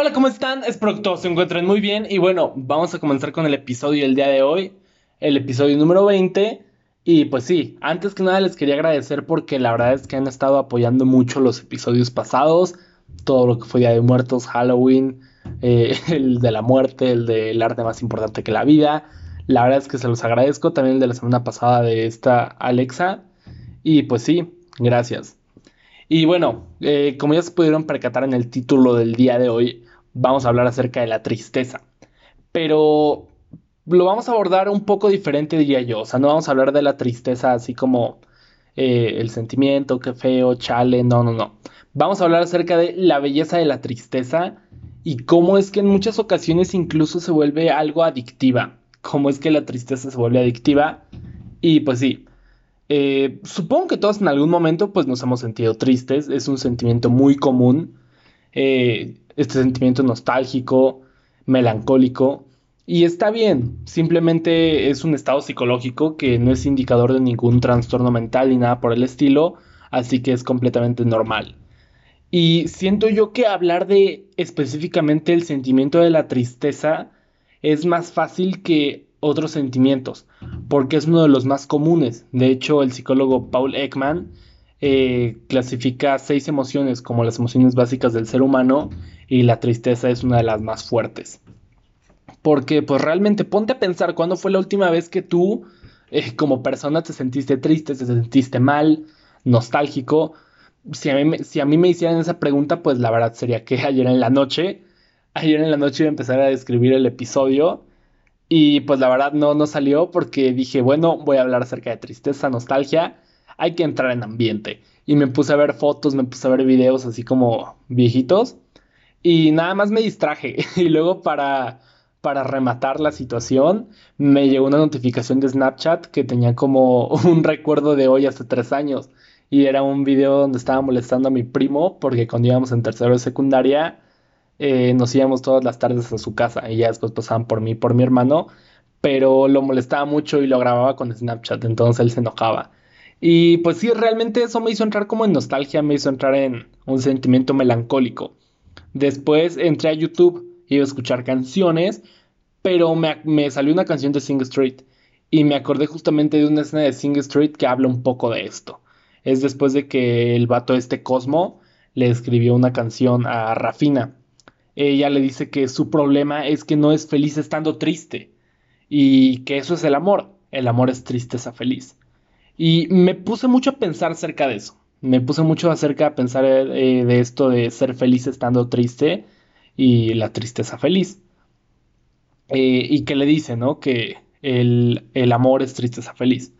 Hola, ¿cómo están? Espero que todos se encuentren muy bien. Y bueno, vamos a comenzar con el episodio del día de hoy, el episodio número 20. Y pues sí, antes que nada les quería agradecer porque la verdad es que han estado apoyando mucho los episodios pasados, todo lo que fue Día de Muertos, Halloween, eh, el de la muerte, el del arte más importante que la vida. La verdad es que se los agradezco, también el de la semana pasada de esta Alexa. Y pues sí, gracias. Y bueno, eh, como ya se pudieron percatar en el título del día de hoy, vamos a hablar acerca de la tristeza. Pero lo vamos a abordar un poco diferente, diría yo. O sea, no vamos a hablar de la tristeza así como eh, el sentimiento, qué feo, chale, no, no, no. Vamos a hablar acerca de la belleza de la tristeza y cómo es que en muchas ocasiones incluso se vuelve algo adictiva. Cómo es que la tristeza se vuelve adictiva. Y pues sí, eh, supongo que todos en algún momento pues nos hemos sentido tristes. Es un sentimiento muy común. Eh, este sentimiento nostálgico, melancólico. Y está bien, simplemente es un estado psicológico que no es indicador de ningún trastorno mental ni nada por el estilo, así que es completamente normal. Y siento yo que hablar de específicamente el sentimiento de la tristeza es más fácil que otros sentimientos, porque es uno de los más comunes. De hecho, el psicólogo Paul Ekman eh, clasifica seis emociones como las emociones básicas del ser humano y la tristeza es una de las más fuertes. Porque pues realmente ponte a pensar cuándo fue la última vez que tú eh, como persona te sentiste triste, te sentiste mal, nostálgico. Si a, mí, si a mí me hicieran esa pregunta, pues la verdad sería que ayer en la noche, ayer en la noche iba a empezar a describir el episodio y pues la verdad no, no salió porque dije, bueno, voy a hablar acerca de tristeza, nostalgia hay que entrar en ambiente. Y me puse a ver fotos, me puse a ver videos así como viejitos. Y nada más me distraje. y luego para, para rematar la situación, me llegó una notificación de Snapchat que tenía como un recuerdo de hoy hace tres años. Y era un video donde estaba molestando a mi primo porque cuando íbamos en tercero de secundaria eh, nos íbamos todas las tardes a su casa y ya después pasaban por mí, por mi hermano, pero lo molestaba mucho y lo grababa con Snapchat, entonces él se enojaba. Y pues sí, realmente eso me hizo entrar como en nostalgia, me hizo entrar en un sentimiento melancólico. Después entré a YouTube, iba a escuchar canciones, pero me, salió una canción de Sing Street y me acordé justamente de una escena de Sing Street que habla un poco de esto. Es después de que el vato este Cosmo le escribió una canción a Rafina. Ella le dice que su problema es que no es feliz estando triste y que eso es el amor. El amor es tristeza feliz. Y me puse mucho a pensar acerca de eso. Me puse mucho acerca de pensar eh, de esto de ser feliz estando triste y la tristeza feliz. Eh, y que le dice, ¿no? Que el, el amor es tristeza feliz.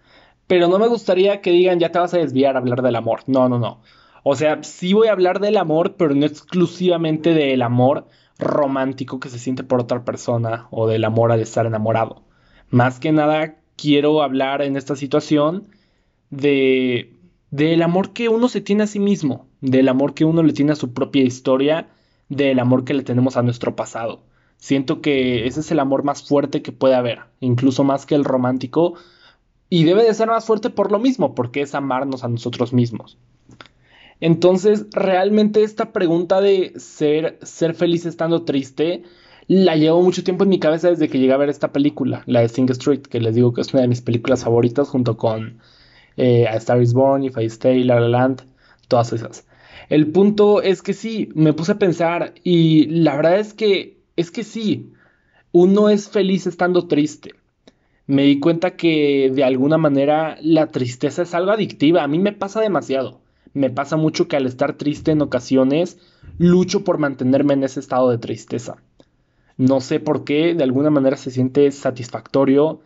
Pero no me gustaría que digan, ya te vas a desviar a hablar del amor. No, no, no. O sea, sí voy a hablar del amor, pero no exclusivamente del amor romántico que se siente por otra persona o del amor al estar enamorado. Más que nada quiero hablar en esta situación de del amor que uno se tiene a sí mismo, del amor que uno le tiene a su propia historia, del amor que le tenemos a nuestro pasado. Siento que ese es el amor más fuerte que puede haber, incluso más que el romántico, y debe de ser más fuerte por lo mismo, porque es amarnos a nosotros mismos. Entonces, realmente esta pregunta de ser, ser feliz estando triste, la llevo mucho tiempo en mi cabeza desde que llegué a ver esta película, la de Sing Street, que les digo que es una de mis películas favoritas junto con eh, a Star is Born, If I Stay, La La Land, todas esas. El punto es que sí, me puse a pensar y la verdad es que, es que sí, uno es feliz estando triste. Me di cuenta que de alguna manera la tristeza es algo adictiva, a mí me pasa demasiado. Me pasa mucho que al estar triste en ocasiones, lucho por mantenerme en ese estado de tristeza. No sé por qué, de alguna manera se siente satisfactorio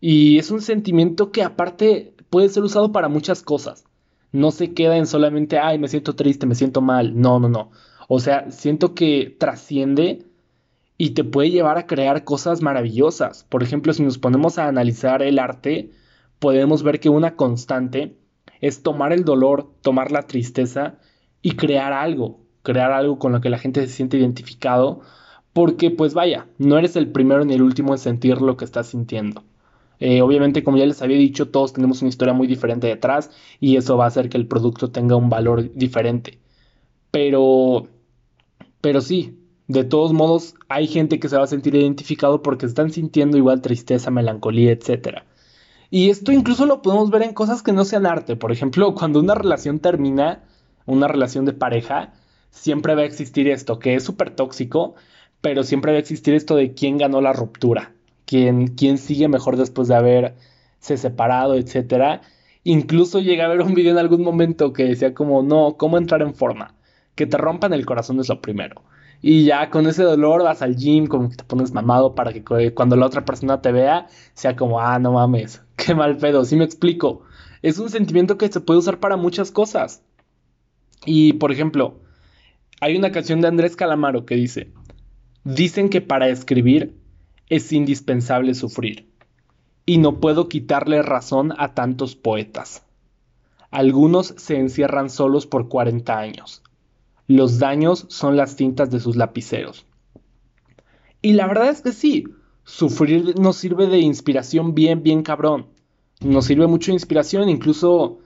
y es un sentimiento que aparte puede ser usado para muchas cosas. No se queda en solamente, ay, me siento triste, me siento mal. No, no, no. O sea, siento que trasciende y te puede llevar a crear cosas maravillosas. Por ejemplo, si nos ponemos a analizar el arte, podemos ver que una constante es tomar el dolor, tomar la tristeza y crear algo, crear algo con lo que la gente se siente identificado, porque pues vaya, no eres el primero ni el último en sentir lo que estás sintiendo. Eh, obviamente, como ya les había dicho, todos tenemos una historia muy diferente detrás y eso va a hacer que el producto tenga un valor diferente. Pero, pero sí, De todos modos, hay gente que se va a sentir identificado porque están sintiendo igual tristeza, melancolía, etc. Y esto incluso lo podemos ver en cosas que no sean arte. Por ejemplo, cuando una relación termina, una relación de pareja, siempre va a existir esto, que es súper tóxico, pero siempre va a existir esto de quién ganó la ruptura, quién, quién sigue mejor después de haberse separado, etc. Incluso llegué a ver un video en algún momento que decía como, no, ¿cómo entrar en forma? Que te rompan el corazón es lo primero. Y ya con ese dolor vas al gym, como que te pones mamado para que cuando la otra persona te vea, sea como, ah, no mames, qué mal pedo, sí me explico. Es un sentimiento que se puede usar para muchas cosas. Y por ejemplo, hay una canción de Andrés Calamaro que dice, dicen que para escribir es indispensable sufrir. Y no puedo quitarle razón a tantos poetas. Algunos se encierran solos por 40 años los daños son las tintas de sus lapiceros. Y la verdad es que sí, sufrir nos sirve de inspiración bien, bien cabrón. Nos sirve mucho de inspiración, incluso,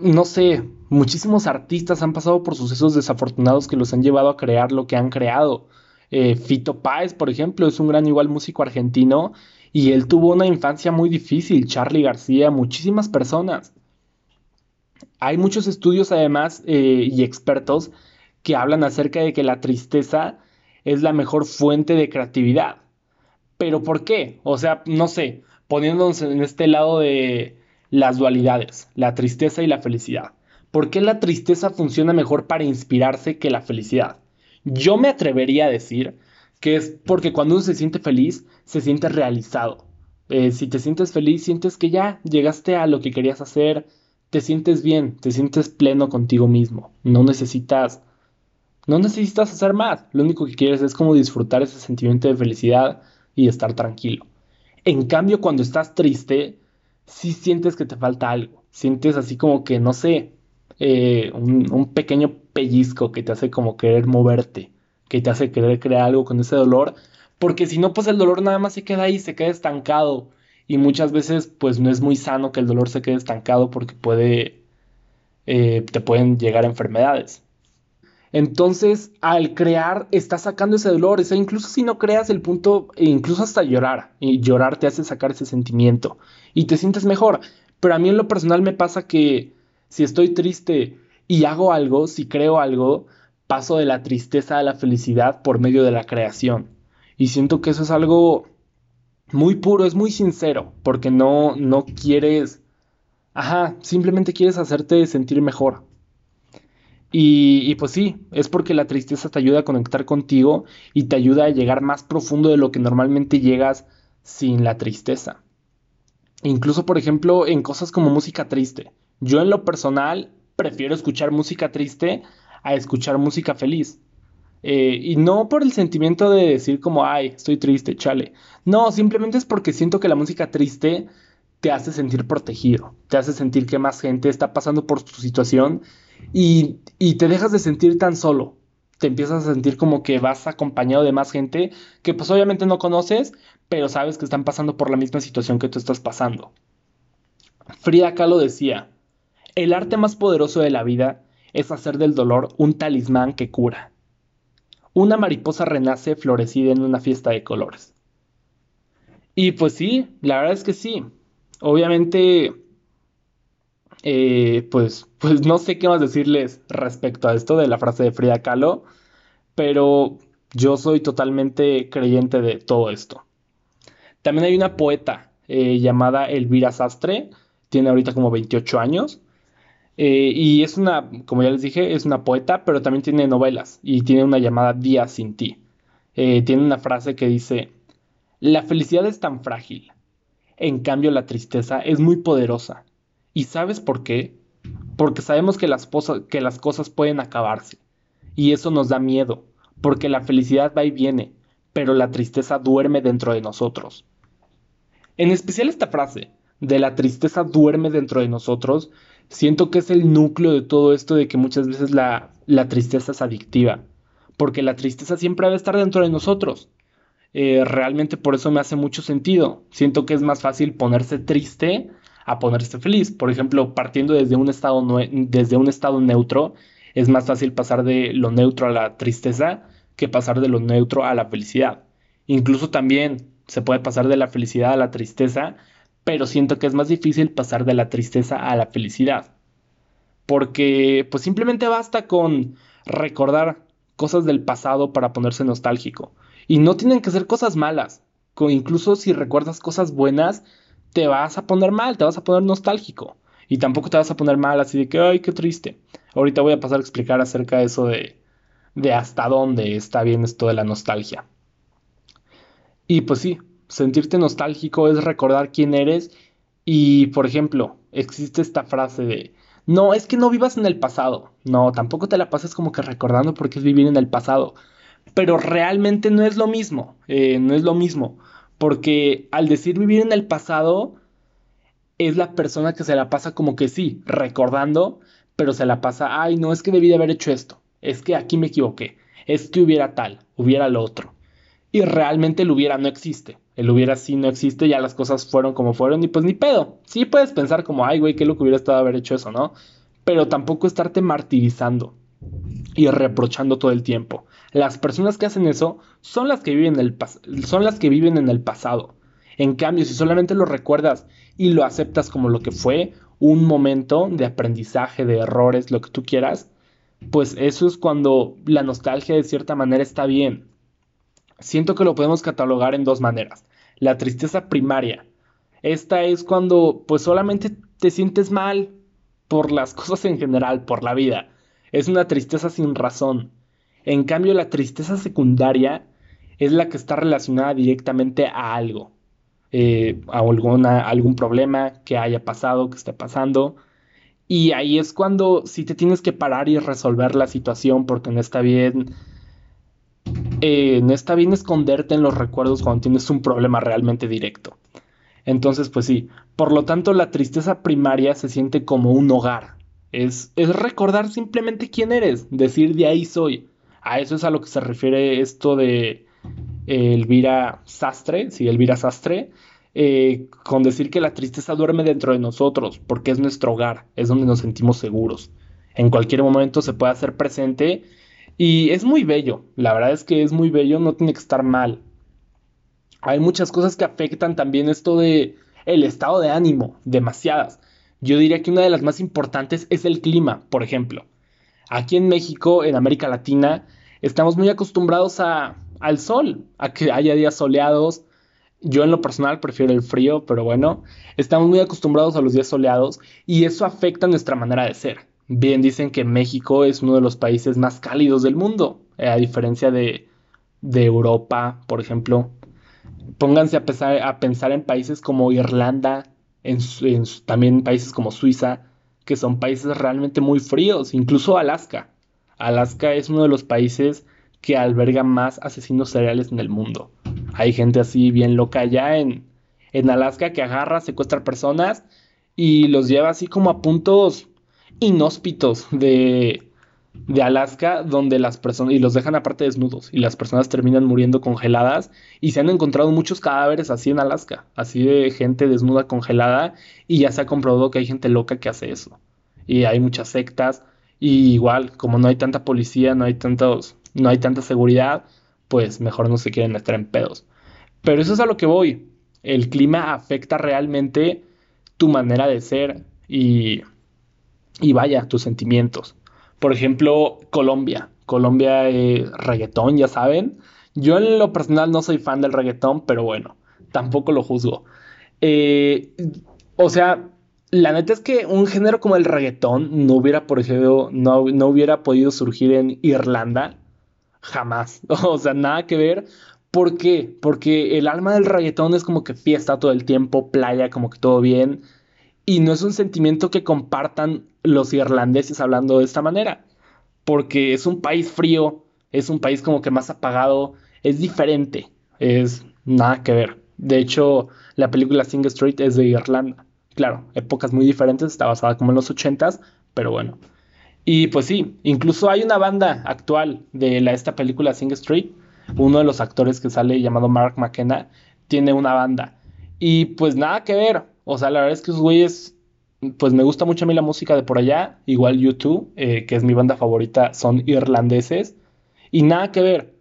no sé, muchísimos artistas han pasado por sucesos desafortunados que los han llevado a crear lo que han creado. Eh, Fito Páez, por ejemplo, es un gran igual músico argentino y él tuvo una infancia muy difícil. Charlie García, muchísimas personas. Hay muchos estudios además eh, y expertos que hablan acerca de que la tristeza es la mejor fuente de creatividad. ¿Pero por qué? O sea, no sé, poniéndonos en este lado de las dualidades, la tristeza y la felicidad. ¿Por qué la tristeza funciona mejor para inspirarse que la felicidad? Yo me atrevería a decir que es porque cuando uno se siente feliz, se siente realizado. Eh, si te sientes feliz, sientes que ya llegaste a lo que querías hacer, te sientes bien, te sientes pleno contigo mismo. No necesitas, no necesitas hacer más. Lo único que quieres es como disfrutar ese sentimiento de felicidad y estar tranquilo. En cambio, cuando estás triste, sí sientes que te falta algo. Sientes así como que, no sé, eh, un, un pequeño pellizco que te hace como querer moverte, que te hace querer crear algo con ese dolor. Porque si no, pues el dolor nada más se queda ahí, se queda estancado y muchas veces pues no es muy sano que el dolor se quede estancado porque puede, eh, te pueden llegar enfermedades. Entonces, al crear, estás sacando ese dolor. O sea, incluso si no creas el punto, e incluso hasta llorar. Y llorar te hace sacar ese sentimiento. Y te sientes mejor. Pero a mí en lo personal me pasa que si estoy triste y hago algo, si creo algo, paso de la tristeza a la felicidad por medio de la creación. Y siento que eso es algo muy puro, es muy sincero, porque no, no quieres, ajá, simplemente quieres hacerte sentir mejor. Y, y, pues sí, es porque la tristeza te ayuda a conectar contigo y te ayuda a llegar más profundo de lo que normalmente llegas sin la tristeza. Incluso, por ejemplo, en cosas como música triste. Yo en lo personal prefiero escuchar música triste a escuchar música feliz. Eh, y no por el sentimiento de decir como, ay, estoy triste, chale. No, simplemente es porque siento que la música triste te hace sentir protegido, te hace sentir que más gente está pasando por tu situación y, y te dejas de sentir tan solo. Te empiezas a sentir como que vas acompañado de más gente que pues obviamente no conoces, pero sabes que están pasando por la misma situación que tú estás pasando. Frida Kahlo decía, el arte más poderoso de la vida es hacer del dolor un talismán que cura una mariposa renace florecida en una fiesta de colores. Y pues sí, la verdad es que sí. Obviamente, eh, pues, pues no sé qué más decirles respecto a esto de la frase de Frida Kahlo, pero yo soy totalmente creyente de todo esto. También hay una poeta eh, llamada Elvira Sastre, tiene ahorita como 28 años, eh, y es una, como ya les dije, es una poeta, pero también tiene novelas y tiene una llamada Día sin ti. Eh, tiene una frase que dice, la felicidad es tan frágil, en cambio la tristeza es muy poderosa. ¿Y sabes por qué? Porque sabemos que las, que las cosas pueden acabarse. Y eso nos da miedo, porque la felicidad va y viene, pero la tristeza duerme dentro de nosotros. En especial esta frase, de la tristeza duerme dentro de nosotros, siento que es el núcleo de todo esto de que muchas veces la, tristeza es adictiva, porque la tristeza siempre debe estar dentro de nosotros. Eh, realmente por eso me hace mucho sentido. Siento que es más fácil ponerse triste a ponerse feliz. Por ejemplo, partiendo desde un estado, desde un estado neutro, es más fácil pasar de lo neutro a la tristeza que pasar de lo neutro a la felicidad. Incluso también se puede pasar de la felicidad a la tristeza, pero siento que es más difícil pasar de la tristeza a la felicidad. Porque pues simplemente basta con recordar cosas del pasado para ponerse nostálgico. Y no tienen que ser cosas malas. Incluso si recuerdas cosas buenas, te vas a poner mal, te vas a poner nostálgico. Y tampoco te vas a poner mal así de que, ay, qué triste. Ahorita voy a pasar a explicar acerca de eso de, de hasta dónde está bien esto de la nostalgia. Y pues sí, sentirte nostálgico es recordar quién eres y, por ejemplo, existe esta frase de, no, es que no vivas en el pasado. No, tampoco te la pases como que recordando porque es vivir en el pasado. Pero realmente no es lo mismo, eh, no es lo mismo. Porque al decir vivir en el pasado, es la persona que se la pasa como que sí, recordando, pero se la pasa, ay, no es que debí de haber hecho esto, es que aquí me equivoqué, es que hubiera tal, hubiera lo otro. Y realmente el hubiera no existe, el hubiera sí no existe, ya las cosas fueron como fueron y pues ni pedo. Sí puedes pensar como, ay, güey, qué lo que hubiera estado haber hecho eso, ¿no? Pero tampoco estarte martirizando y reprochando todo el tiempo. Las personas que hacen eso son las que viven, el son las que viven en el pasado. En cambio, si solamente lo recuerdas y lo aceptas como lo que fue, un momento de aprendizaje, de errores, lo que tú quieras, pues eso es cuando la nostalgia de cierta manera está bien. Siento que lo podemos catalogar en dos maneras. La tristeza primaria. Esta es cuando pues solamente te sientes mal por las cosas en general, por la vida. Es una tristeza sin razón. En cambio, la tristeza secundaria es la que está relacionada directamente a algo. Eh, a alguna, algún problema que haya pasado, que esté pasando. Y ahí es cuando si te tienes que parar y resolver la situación porque no está bien. Eh, no está bien esconderte en los recuerdos cuando tienes un problema realmente directo. Entonces, pues sí, por lo tanto la tristeza primaria se siente como un hogar. Es, es recordar simplemente quién eres, decir de ahí soy. A eso es a lo que se refiere esto de Elvira Sastre, sí, Elvira Sastre, eh, con decir que la tristeza duerme dentro de nosotros, porque es nuestro hogar, es donde nos sentimos seguros. En cualquier momento se puede hacer presente y es muy bello, la verdad es que es muy bello, no tiene que estar mal. Hay muchas cosas que afectan también esto de el estado de ánimo, demasiadas. Yo diría que una de las más importantes es el clima, por ejemplo. Aquí en México, en América Latina, estamos muy acostumbrados a al sol, a que haya días soleados. Yo en lo personal prefiero el frío, pero bueno, estamos muy acostumbrados a los días soleados y eso afecta nuestra manera de ser. Bien dicen que México es uno de los países más cálidos del mundo, eh, a diferencia de, de Europa, por ejemplo. Pónganse a, a pensar en países como Irlanda, en, en, también países como Suiza, que son países realmente muy fríos, incluso Alaska. Alaska es uno de los países que alberga más asesinos seriales en el mundo. Hay gente así bien loca allá en, en Alaska que agarra, secuestra personas y los lleva así como a puntos inhóspitos de, de Alaska donde las personas y los dejan aparte desnudos y las personas terminan muriendo congeladas y se han encontrado muchos cadáveres así en Alaska, así de gente desnuda congelada y ya se ha comprobado que hay gente loca que hace eso. Y hay muchas sectas y igual, como no hay tanta policía, no hay tantos no hay tanta seguridad, pues mejor no se quieren meter en pedos. Pero eso es a lo que voy. El clima afecta realmente tu manera de ser y, y vaya, tus sentimientos. Por ejemplo, Colombia. Colombia, eh, reggaetón, ya saben. Yo en lo personal no soy fan del reggaetón, pero bueno, tampoco lo juzgo. Eh, o sea, la neta es que un género como el reggaetón no hubiera, por ejemplo, no, no hubiera podido surgir en Irlanda jamás. O sea, nada que ver. ¿Por qué? Porque el alma del reggaetón es como que fiesta todo el tiempo, playa, como que todo bien. Y no es un sentimiento que compartan los irlandeses hablando de esta manera. Porque es un país frío, es un país como que más apagado, es diferente, es nada que ver. De hecho, la película Sing Street es de Irlanda. Claro, épocas muy diferentes, está basada como en los 80s, pero bueno. Y pues sí, incluso hay una banda actual de la, esta película Sing Street. Uno de los actores que sale llamado Mark McKenna tiene una banda. Y pues nada que ver. O sea, la verdad es que esos güeyes, pues me gusta mucho a mí la música de por allá. Igual YouTube, eh, que es mi banda favorita, son irlandeses. Y nada que ver.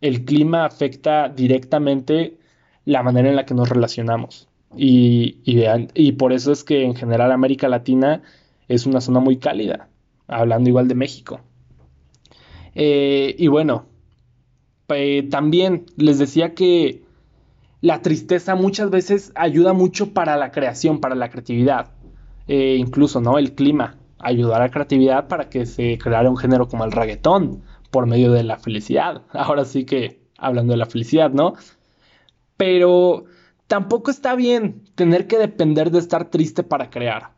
el clima afecta directamente la manera en la que nos relacionamos. Y, y, por eso es que en general América Latina es una zona muy cálida, hablando igual de México. Eh, y bueno, también les decía que la tristeza muchas veces ayuda mucho para la creación, para la creatividad. Eh, incluso, ¿no? El clima ayudar a la creatividad para que se creara un género como el reggaetón por medio de la felicidad. Ahora sí que hablando de la felicidad, ¿no? Pero tampoco está bien tener que depender de estar triste para crear.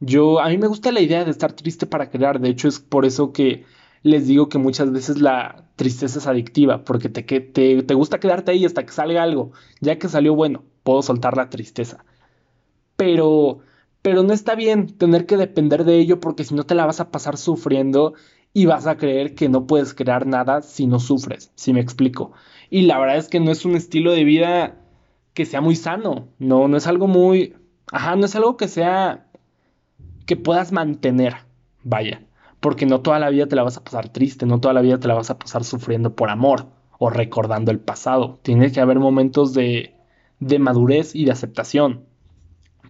Yo, a mí me gusta la idea de estar triste para crear, de hecho es por eso que les digo que muchas veces la tristeza es adictiva, porque te, te, te gusta quedarte ahí hasta que salga algo, ya que salió bueno, puedo soltar la tristeza. Pero, pero no está bien tener que depender de ello porque si no te la vas a pasar sufriendo y vas a creer que no puedes crear nada si no sufres, si me explico. Y la verdad es que no es un estilo de vida que sea muy sano, no, no es algo muy, ajá, no es algo que sea, que puedas mantener, vaya, porque no toda la vida te la vas a pasar triste, no toda la vida te la vas a pasar sufriendo por amor o recordando el pasado. Tiene que haber momentos de, de madurez y de aceptación.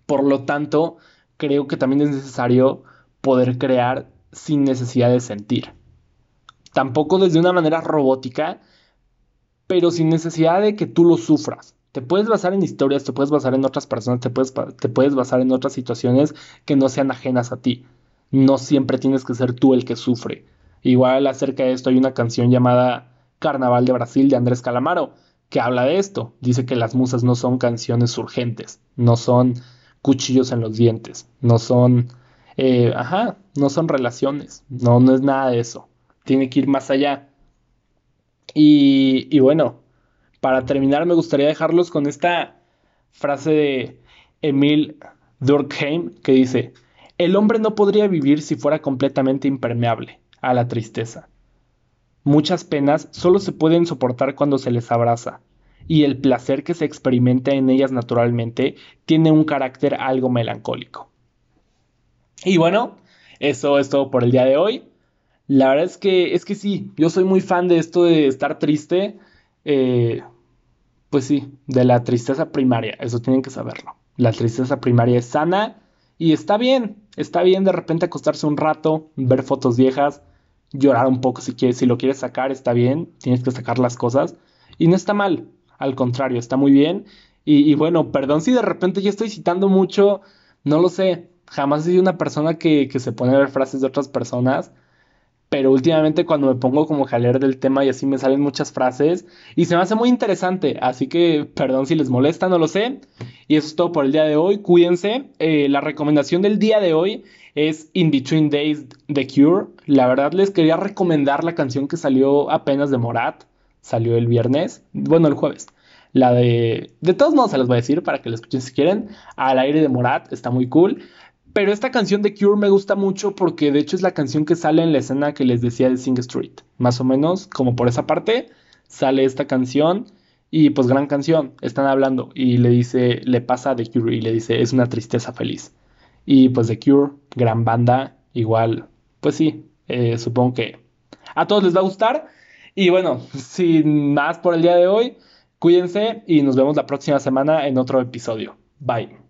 Por lo tanto, creo que también es necesario poder crear sin necesidad de sentir. Tampoco desde una manera robótica, pero sin necesidad de que tú lo sufras. Te puedes basar en historias, te puedes basar en otras personas, te puedes, te puedes basar en otras situaciones que no sean ajenas a ti. No siempre tienes que ser tú el que sufre. Igual acerca de esto hay una canción llamada Carnaval de Brasil de Andrés Calamaro, que habla de esto. Dice que las musas no son canciones urgentes, no son cuchillos en los dientes, no son eh, ajá, no son relaciones, no, no es nada de eso, tiene que ir más allá. Y, y bueno, para terminar me gustaría dejarlos con esta frase de Emil Durkheim que dice, el hombre no podría vivir si fuera completamente impermeable a la tristeza. Muchas penas solo se pueden soportar cuando se les abraza, y el placer que se experimenta en ellas naturalmente tiene un carácter algo melancólico. Y bueno, eso es todo por el día de hoy. La verdad es que, es que sí, yo soy muy fan de esto de estar triste. Eh, pues sí, de la tristeza primaria, eso tienen que saberlo. La tristeza primaria es sana y está bien, está bien de repente acostarse un rato, ver fotos viejas, llorar un poco si quieres, si lo quieres sacar, está bien, tienes que sacar las cosas. Y no está mal, al contrario, está muy bien. Y, bueno, perdón si de repente ya estoy citando mucho, no lo sé, jamás he una persona que, se pone a ver frases de otras personas, pero últimamente cuando me pongo como jaler del tema y así me salen muchas frases y se me hace muy interesante, así que perdón si les molesta, no lo sé. Y eso es todo por el día de hoy, cuídense. Eh, la recomendación del día de hoy es In Between Days The Cure. La verdad les quería recomendar la canción que salió apenas de Morat, salió el viernes, bueno el jueves. La de... De todos modos se los voy a decir para que la escuchen si quieren. Al aire de Morat, está muy cool. Pero esta canción de Cure me gusta mucho porque de hecho es la canción que sale en la escena que les decía de Sing Street. Más o menos, como por esa parte, sale esta canción y pues gran canción. Están hablando y le dice, le pasa The Cure y le dice, es una tristeza feliz. Y pues The Cure, gran banda, igual, pues sí, eh, supongo que a todos les va a gustar. Y bueno, sin más por el día de hoy, cuídense y nos vemos la próxima semana en otro episodio. Bye.